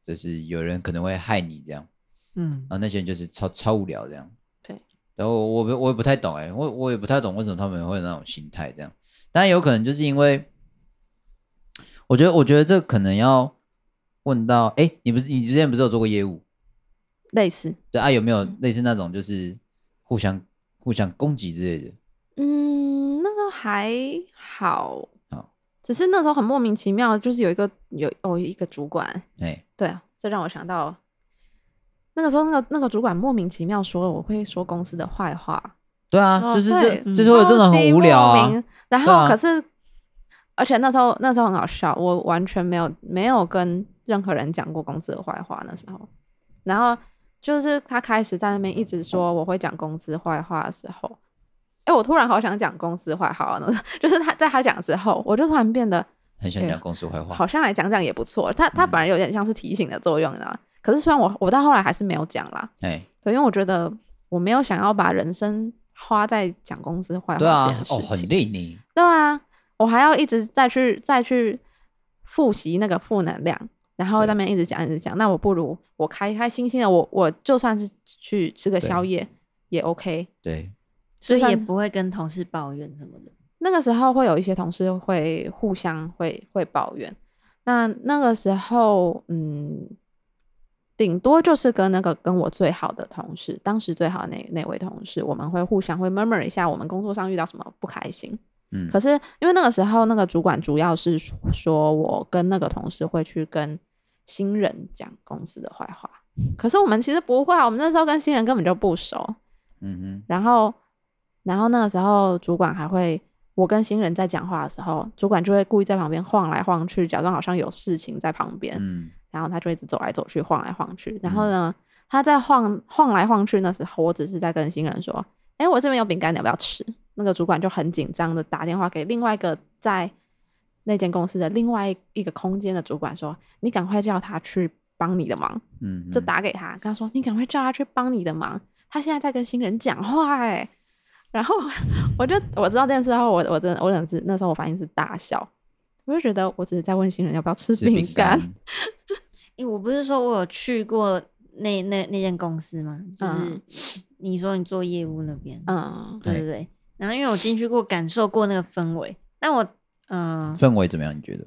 就是有人可能会害你这样。嗯。然后那些人就是超超无聊这样。对。然后我我我也不太懂哎、欸，我我也不太懂为什么他们会有那种心态这样。当然有可能就是因为。我觉得，我觉得这可能要问到，哎，你不是你之前不是有做过业务？类似。对啊，有没有类似那种就是互相互相攻击之类的？嗯，那时候还好，好，只是那时候很莫名其妙，就是有一个有哦一个主管，哎，对啊，这让我想到那个时候那个那个主管莫名其妙说我会说公司的坏话。对啊，就是这就是会有这种很无聊啊。然后可是。而且那时候那时候很好笑，我完全没有没有跟任何人讲过公司的坏话那时候。然后就是他开始在那边一直说我会讲公司坏话的时候，哎、欸，我突然好想讲公司坏话呢。就是他在他讲之后，我就突然变得很想讲公司坏话，欸，好像来讲讲也不错。他他反而有点像是提醒的作用呢。嗯、可是虽然我我到后来还是没有讲啦，哎，对因为我觉得我没有想要把人生花在讲公司坏话这件事情。对啊，哦，很累你。对啊。我还要一直再去再去复习那个负能量，然后在那边一直讲一直讲。那我不如我开开心心的，我我就算是去吃个宵夜也 OK。对，所以也不会跟同事抱怨什么的。那个时候会有一些同事会互相会会抱怨。那那个时候，嗯，顶多就是跟那个跟我最好的同事，当时最好的那那位同事，我们会互相会 murmur 一下我们工作上遇到什么不开心。嗯，可是因为那个时候那个主管主要是说我跟那个同事会去跟新人讲公司的坏话，可是我们其实不会啊，我们那时候跟新人根本就不熟。嗯哼，然后然后那个时候主管还会，我跟新人在讲话的时候，主管就会故意在旁边晃来晃去，假装好像有事情在旁边。嗯，然后他就一直走来走去，晃来晃去。然后呢，他在晃晃来晃去那时候，我只是在跟新人说：“哎，我这边有饼干，你要不要吃？”那个主管就很紧张的打电话给另外一个在那间公司的另外一个空间的主管说：“你赶快叫他去帮你的忙。”嗯，就打给他，跟他说：“你赶快叫他去帮你的忙。”他现在在跟新人讲话，哎，然后我就我知道这件事后，我我真的我真的是那时候我反应是大笑，我就觉得我只是在问新人要不要吃饼干。因为我不是说我有去过那那那间公司吗？就是你说你做业务那边，嗯，对对对。然后因为我进去过，感受过那个氛围，但我嗯，氛围怎么样？你觉得？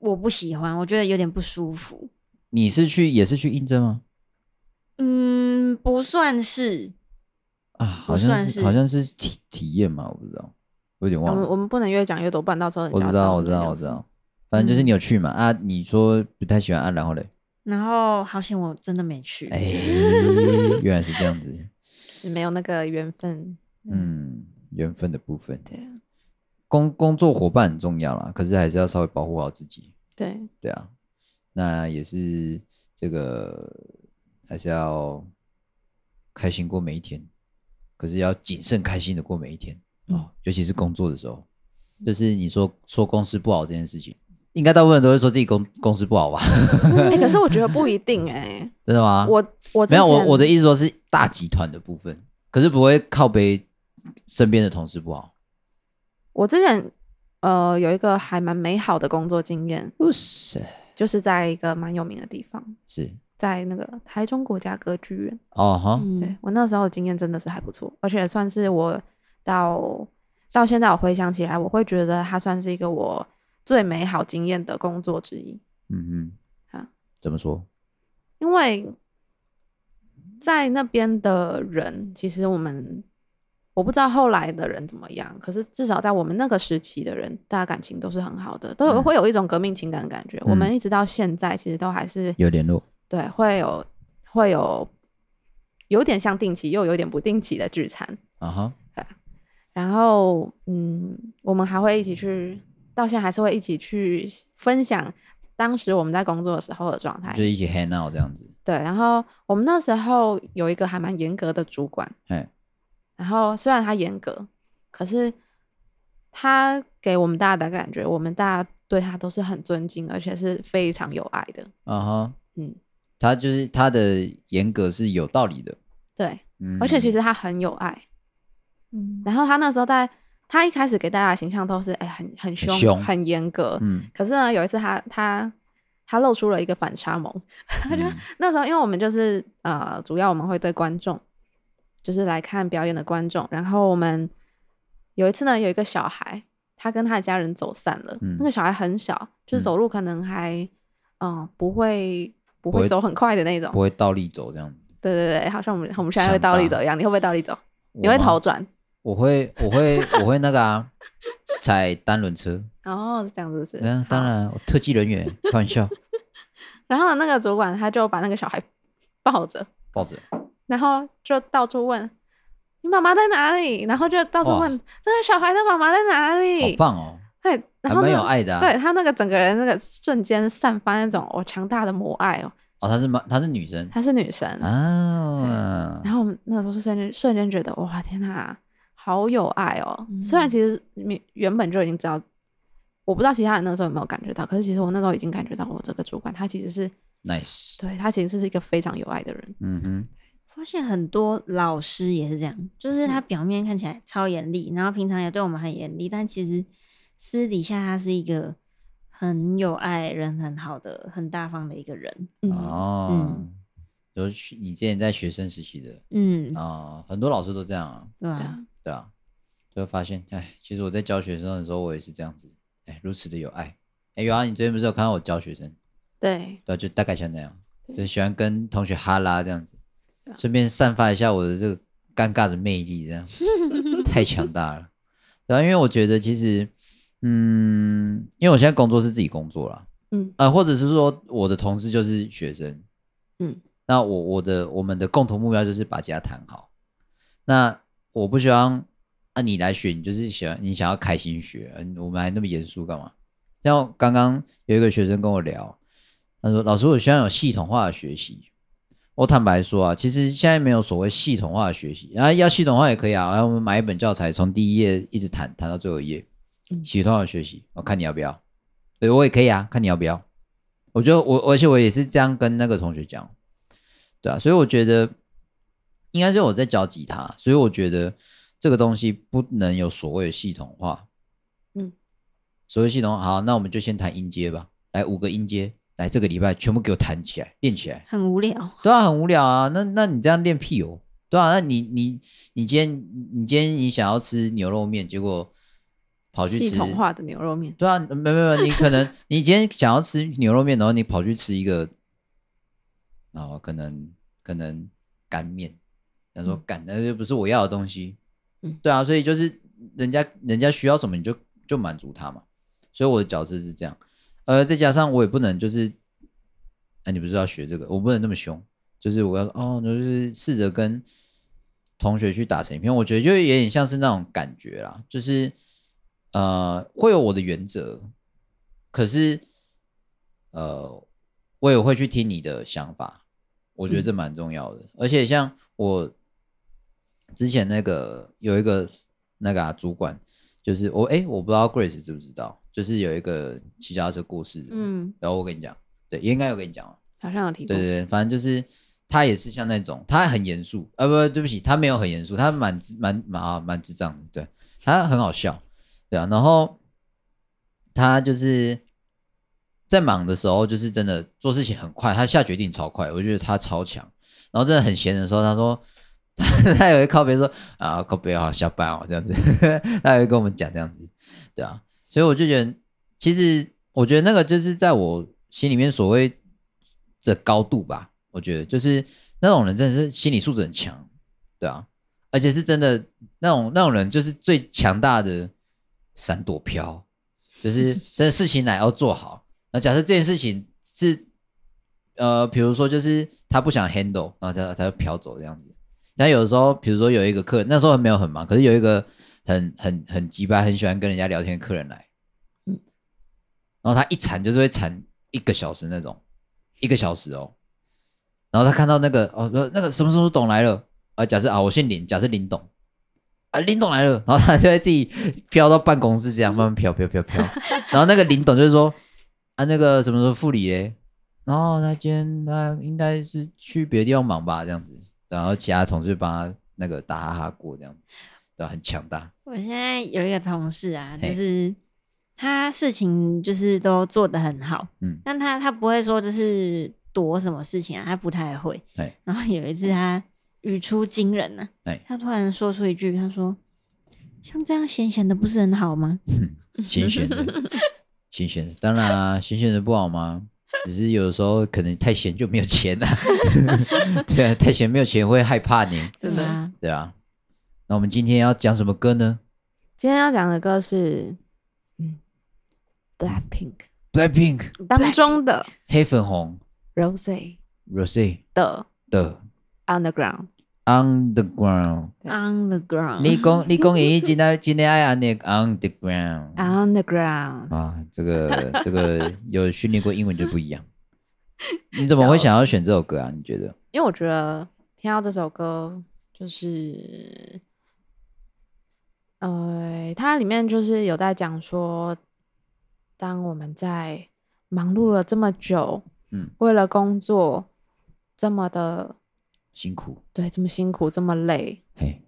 我不喜欢，我觉得有点不舒服。你是去也是去应征吗？嗯，不算是啊，好像是，是好像是体体验嘛，我不知道，我有点忘了。我们不能越讲越多，不然到时候我知道，我知道，我知道，反正就是你有去嘛、嗯、啊？你说不太喜欢啊，然后嘞？然后好险我真的没去。哎，原来是这样子，是没有那个缘分。嗯。嗯缘分的部分，对啊，工工作伙伴很重要啦，可是还是要稍微保护好自己。对，对啊，那也是这个还是要开心过每一天，可是要谨慎开心的过每一天啊、哦，尤其是工作的时候，就是你说说公司不好这件事情，应该大部分人都会说自己公公司不好吧？欸、可是我觉得不一定哎、欸，真的吗？我我没有我我的意思说是大集团的部分，可是不会靠背身边的同事不好。我之前呃有一个还蛮美好的工作经验，是就是在一个蛮有名的地方，是在那个台中国家歌剧院。哦哈，对我那时候的经验真的是还不错，而且算是我到到现在我回想起来，我会觉得它算是一个我最美好经验的工作之一。嗯嗯，啊，怎么说？因为在那边的人，其实我们。我不知道后来的人怎么样，可是至少在我们那个时期的人，大家感情都是很好的，都有会有一种革命情感的感觉。嗯、我们一直到现在，其实都还是有联络，对，会有会有有点像定期，又有点不定期的聚餐啊哈。对，然后嗯，我们还会一起去，到现在还是会一起去分享当时我们在工作的时候的状态，就一起 hang out 这样子。对，然后我们那时候有一个还蛮严格的主管，然后虽然他严格，可是他给我们大家的感觉，我们大家对他都是很尊敬，而且是非常有爱的。啊哈，嗯，他就是他的严格是有道理的。对，嗯，而且其实他很有爱。嗯，然后他那时候在，他一开始给大家的形象都是哎很很凶、很凶、很严格。嗯，可是呢，有一次他他他露出了一个反差萌，他就、嗯、那时候因为我们就是呃，主要我们会对观众。就是来看表演的观众，然后我们有一次呢，有一个小孩，他跟他的家人走散了。嗯、那个小孩很小，就是走路可能还，嗯、呃，不会不会走很快的那种，不会倒立走这样。对对对，好像我们我们现在会倒立走一样。你会不会倒立走？你会头转？我会，我会，我会那个啊，踩单轮车。哦，是这样子是。嗯，当然，我特技人员，开玩笑。然后那个主管他就把那个小孩抱着，抱着。然后就到处问你妈妈在哪里，然后就到处问这个小孩的妈妈在哪里。好棒哦！对，然后、那个、蛮有爱的、啊。对他那个整个人那个瞬间散发那种哦强大的母爱哦。哦，她是妈，她是女生，她是女生啊。然后我们那个时候瞬间瞬间觉得哇天哪，好有爱哦。嗯、虽然其实原本就已经知道，我不知道其他人那时候有没有感觉到，可是其实我那时候已经感觉到，我这个主管他其实是 nice，对他其实是一个非常有爱的人。嗯哼。发现很多老师也是这样，就是他表面看起来超严厉，然后平常也对我们很严厉，但其实私底下他是一个很有爱、人很好的、很大方的一个人。哦，嗯，就是你之前在学生时期的，嗯啊，很多老师都这样啊。对啊，对啊，就发现，哎，其实我在教学生的时候，我也是这样子，哎，如此的有爱。哎，有啊，你昨天不是有看到我教学生？对，对，就大概像那样，就喜欢跟同学哈拉这样子。顺便散发一下我的这个尴尬的魅力，这样 太强大了。然后，因为我觉得其实，嗯，因为我现在工作是自己工作啦，嗯，呃，或者是说我的同事就是学生，嗯，那我我的我们的共同目标就是把家谈好。那我不希望啊，你来学，你就是想你想要开心学，我们还那么严肃干嘛？像刚刚有一个学生跟我聊，他说：“老师，我希望有系统化的学习。”我坦白说啊，其实现在没有所谓系统化的学习，然后要系统化也可以啊。然后我们买一本教材，从第一页一直弹弹到最后一页，系统化的学习，我看你要不要？对，我也可以啊，看你要不要。我觉得我，而且我也是这样跟那个同学讲，对啊，所以我觉得应该是我在教吉他，所以我觉得这个东西不能有所谓的系统化。嗯，所谓系统，好，那我们就先谈音阶吧，来五个音阶。来这个礼拜全部给我弹起来，练起来。很无聊，对啊，很无聊啊。那那你这样练屁哦，对啊。那你你你今天你今天你想要吃牛肉面，结果跑去吃系统化的牛肉面，对啊，没没没，你可能 你今天想要吃牛肉面，然后你跑去吃一个，然后，可能可能干面，他说干，那就不是我要的东西。嗯，对啊，所以就是人家人家需要什么，你就就满足他嘛。所以我的角色是这样。呃，再加上我也不能就是，哎、啊，你不是要学这个，我不能那么凶，就是我要哦，就是试着跟同学去打成一片，我觉得就有点像是那种感觉啦，就是呃，会有我的原则，可是呃，我也会去听你的想法，我觉得这蛮重要的。嗯、而且像我之前那个有一个那个、啊、主管，就是我哎、欸，我不知道 Grace 知不知道，就是有一个骑脚踏车过世，嗯，然后我跟你讲，对，应该有跟你讲，好像有提过，对对对，反正就是他也是像那种，他很严肃，啊不，对不起，他没有很严肃，他蛮蛮蛮啊蛮智障的，对，他很好笑，对啊，然后他就是在忙的时候，就是真的做事情很快，他下决定超快，我觉得他超强，然后真的很闲的时候，他说。他有一靠边说啊，靠边啊，下班哦，这样子，他也会跟我们讲这样子，对啊，所以我就觉得，其实我觉得那个就是在我心里面所谓的高度吧，我觉得就是那种人真的是心理素质很强，对啊，而且是真的那种那种人就是最强大的闪躲飘，就是 真的事情来要做好。那假设这件事情是呃，比如说就是他不想 handle，然后他他就飘走这样子。但有的时候，比如说有一个客人，那时候还没有很忙，可是有一个很很很急巴，很喜欢跟人家聊天的客人来，嗯，然后他一缠就是会缠一个小时那种，一个小时哦，然后他看到那个哦，那个什么什么董来了啊，假设啊，我姓林，假设林董啊，林董来了，然后他就在自己飘到办公室，这样慢慢飘飘飘飘，然后那个林董就是说啊，那个什么时候副理嘞，然后他今天他应该是去别的地方忙吧，这样子。然后其他同事帮他那个打哈哈过这样子，对，很强大。我现在有一个同事啊，就是他事情就是都做得很好，嗯，但他他不会说就是躲什么事情啊，他不太会。对。然后有一次他语出惊人呢，对，他突然说出一句，他说：“像这样闲闲的不是很好吗？”闲闲的，闲闲的，当然啊，闲闲的不好吗？只是有的时候可能太闲就没有钱了，对啊，太闲没有钱会害怕你，真的啊，对啊。那我们今天要讲什么歌呢？今天要讲的歌是嗯，Blackpink，Blackpink 当中的黑粉红，Rose，Rose 的的 Underground。On the ground, on the ground。你讲你讲英语，今天今天爱按那个 on the ground, on the ground。啊，这个这个 有训练过英文就不一样。你怎么会想要选这首歌啊？你觉得？因为我觉得听到这首歌，就是，呃，它里面就是有在讲说，当我们在忙碌了这么久，嗯，为了工作这么的。辛苦，对，这么辛苦，这么累。嘿，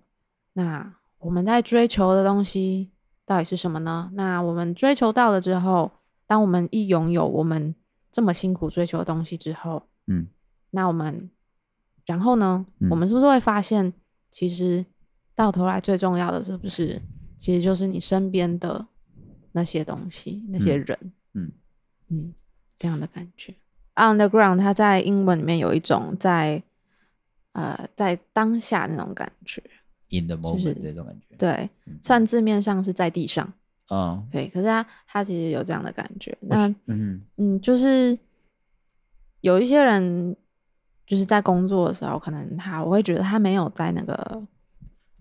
那我们在追求的东西到底是什么呢？那我们追求到了之后，当我们一拥有我们这么辛苦追求的东西之后，嗯，那我们然后呢？嗯，我们是不是会发现，其实到头来最重要的是不是，其实就是你身边的那些东西、那些人，嗯嗯，这样的感觉。Underground，它在英文里面有一种在。呃，在当下那种感觉，in the moment 这种感觉，对，虽然字面上是在地上，嗯，对，可是他他其实有这样的感觉。那嗯嗯，就是有一些人就是在工作的时候，可能他我会觉得他没有在那个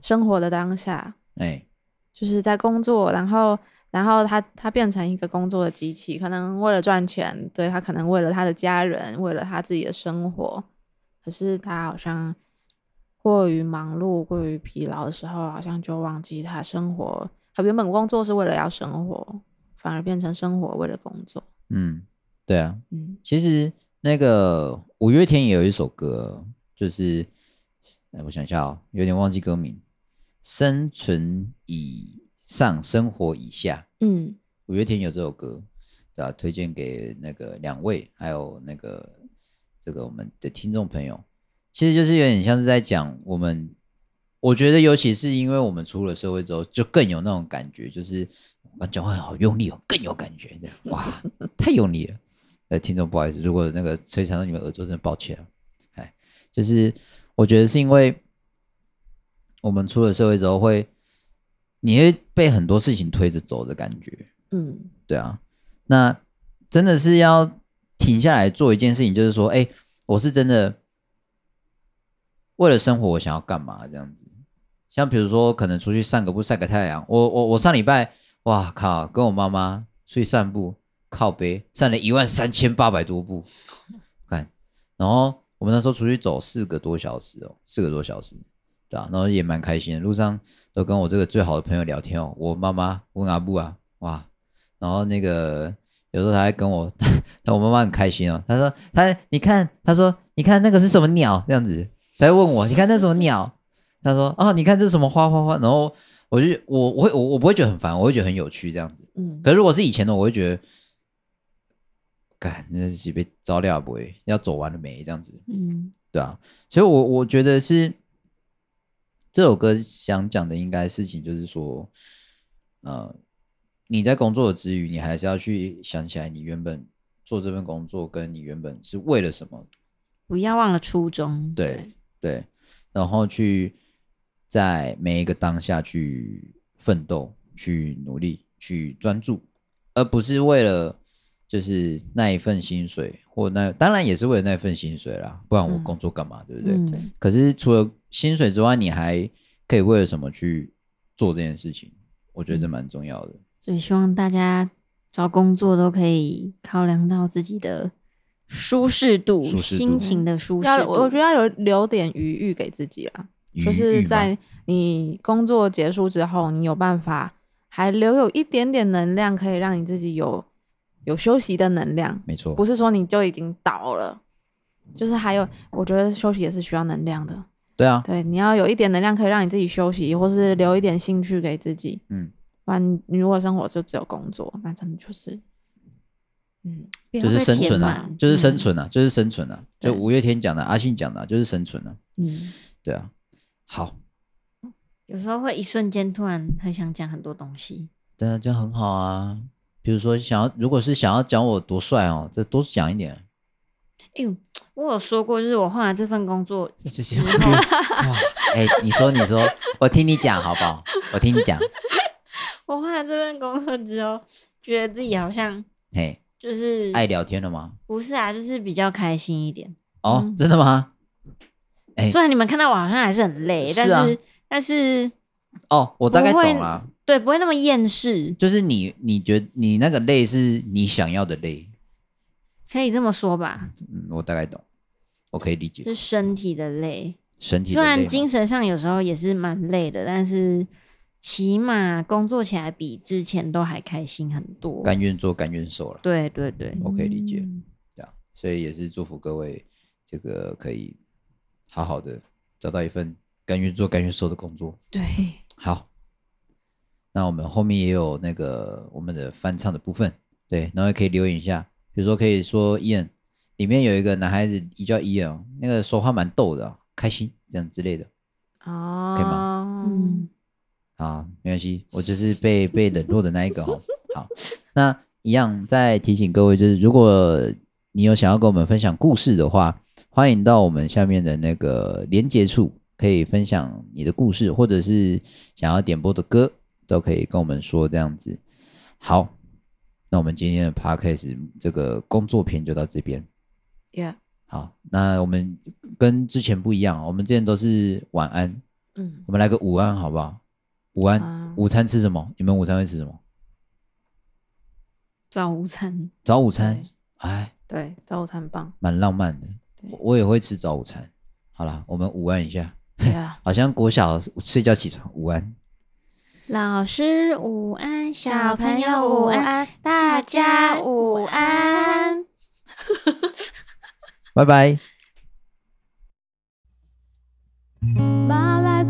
生活的当下，哎，就是在工作，然后然后他他变成一个工作的机器，可能为了赚钱，对，他可能为了他的家人，为了他自己的生活。可是他好像过于忙碌、过于疲劳的时候，好像就忘记他生活。他原本工作是为了要生活，反而变成生活为了工作。嗯，对啊。嗯，其实那个五月天也有一首歌，就是，哎，我想一下哦，有点忘记歌名，《生存以上，生活以下》。嗯，五月天有这首歌，对吧？推荐给那个两位，还有那个。这个我们的听众朋友，其实就是有点像是在讲我们，我觉得尤其是因为我们出了社会之后，就更有那种感觉，就是我讲话好用力哦，更有感觉的，哇，太用力了。呃，听众不好意思，如果那个摧残到你们耳朵，真的抱歉了。哎，就是我觉得是因为我们出了社会之后会，你会被很多事情推着走的感觉。嗯，对啊，那真的是要。停下来做一件事情，就是说，哎，我是真的为了生活，我想要干嘛这样子？像比如说，可能出去散个步，晒个太阳。我我我上礼拜，哇靠，跟我妈妈出去散步，靠背散了一万三千八百多步，看，然后我们那时候出去走四个多小时哦，四个多小时，对啊，然后也蛮开心的，路上都跟我这个最好的朋友聊天哦，我妈妈问阿布啊，哇，然后那个有时候他还跟我，但我妈妈很开心哦，她说她你看，她说你看那个是什么鸟这样子，她还问我你看那什么鸟，她说哦你看这是什么花花花，然后我就我我会我我不会觉得很烦，我会觉得很有趣这样子，嗯，可是如果是以前的，我会觉得。干，那是被照料不会要走完了没？这样子，嗯，对啊，所以我，我我觉得是这首歌想讲的应该事情就是说，呃，你在工作之余，你还是要去想起来，你原本做这份工作跟你原本是为了什么，不要忘了初衷，对对，对，然后去在每一个当下去奋斗、去努力、去专注，而不是为了。就是那一份薪水，或那当然也是为了那份薪水啦，不然我工作干嘛，嗯、对不对？嗯、可是除了薪水之外，你还可以为了什么去做这件事情？我觉得这蛮重要的。所以希望大家找工作都可以考量到自己的舒适度、适度心情的舒适度。我觉得要有留点余裕给自己啦，就是在你工作结束之后，你有办法还留有一点点能量，可以让你自己有。有休息的能量，没错，不是说你就已经倒了，就是还有，我觉得休息也是需要能量的。对啊，对，你要有一点能量可以让你自己休息，或是留一点兴趣给自己。嗯，不然你如果生活就只有工作，那真的就是，嗯，就是生存啊，就是生存啊，就是生存啊。就五月天讲的，阿信讲的，就是生存啊。嗯，对啊。好，有时候会一瞬间突然很想讲很多东西，对啊，这样很好啊。比如说，想要如果是想要讲我多帅哦，这多讲一点。哎呦，我有说过，就是我换了这份工作之后，哎，你说你说，我听你讲好不好？我听你讲。我换了这份工作之后，觉得自己好像，嘿，就是爱聊天了吗？不是啊，就是比较开心一点。哦，真的吗？哎，虽然你们看到我好像还是很累，但是但是，哦，我大概懂了。对，不会那么厌世。就是你，你觉得你那个累是你想要的累，可以这么说吧？嗯，我大概懂，我可以理解。是身体的累，身体。虽然精神上有时候也是蛮累的，但是起码工作起来比之前都还开心很多。甘愿做，甘愿受了。对对对，我可以理解。嗯、这样，所以也是祝福各位，这个可以好好的找到一份甘愿做、甘愿受的工作。对，好。那我们后面也有那个我们的翻唱的部分，对，然后也可以留言一下，比如说可以说 Ian，里面有一个男孩子也叫 Ian，那个说话蛮逗的，开心这样之类的，哦，可以吗？嗯，啊，没关系，我就是被被冷落的那一个哦。好，那一样再提醒各位，就是如果你有想要跟我们分享故事的话，欢迎到我们下面的那个连接处，可以分享你的故事，或者是想要点播的歌。都可以跟我们说这样子，好，那我们今天的 podcast 这个工作篇就到这边。Yeah，好，那我们跟之前不一样，我们之前都是晚安，嗯，我们来个午安好不好？午安，啊、午餐吃什么？你们午餐会吃什么？早午餐。早午餐，哎，对，早午餐棒，蛮浪漫的。我也会吃早午餐。好了，我们午安一下。对啊，好像国小睡觉起床午安。老师午安，小朋友午安，大家午安，拜拜。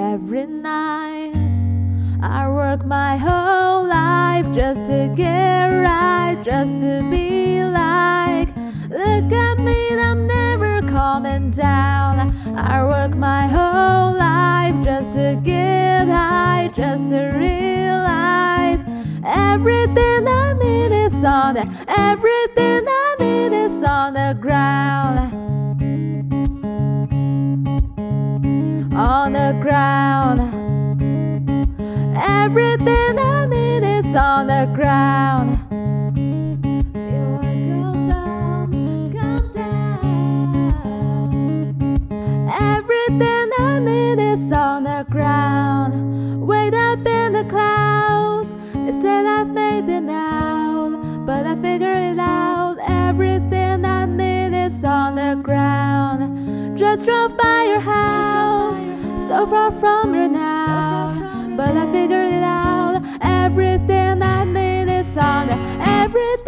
I work my whole life just to get right, just to be like. Look at me, I'm never coming down. I work my whole life just to get high, just to realize everything I need is on the, everything I need is on the ground. On the ground. Everything I need is on the ground. Everything I need is on the ground. Wait up in the clouds. They say I've made it out, but I figure it out. Everything I need is on the ground. Just drove by your house, so far from your but I figured it out. Everything I need is on everything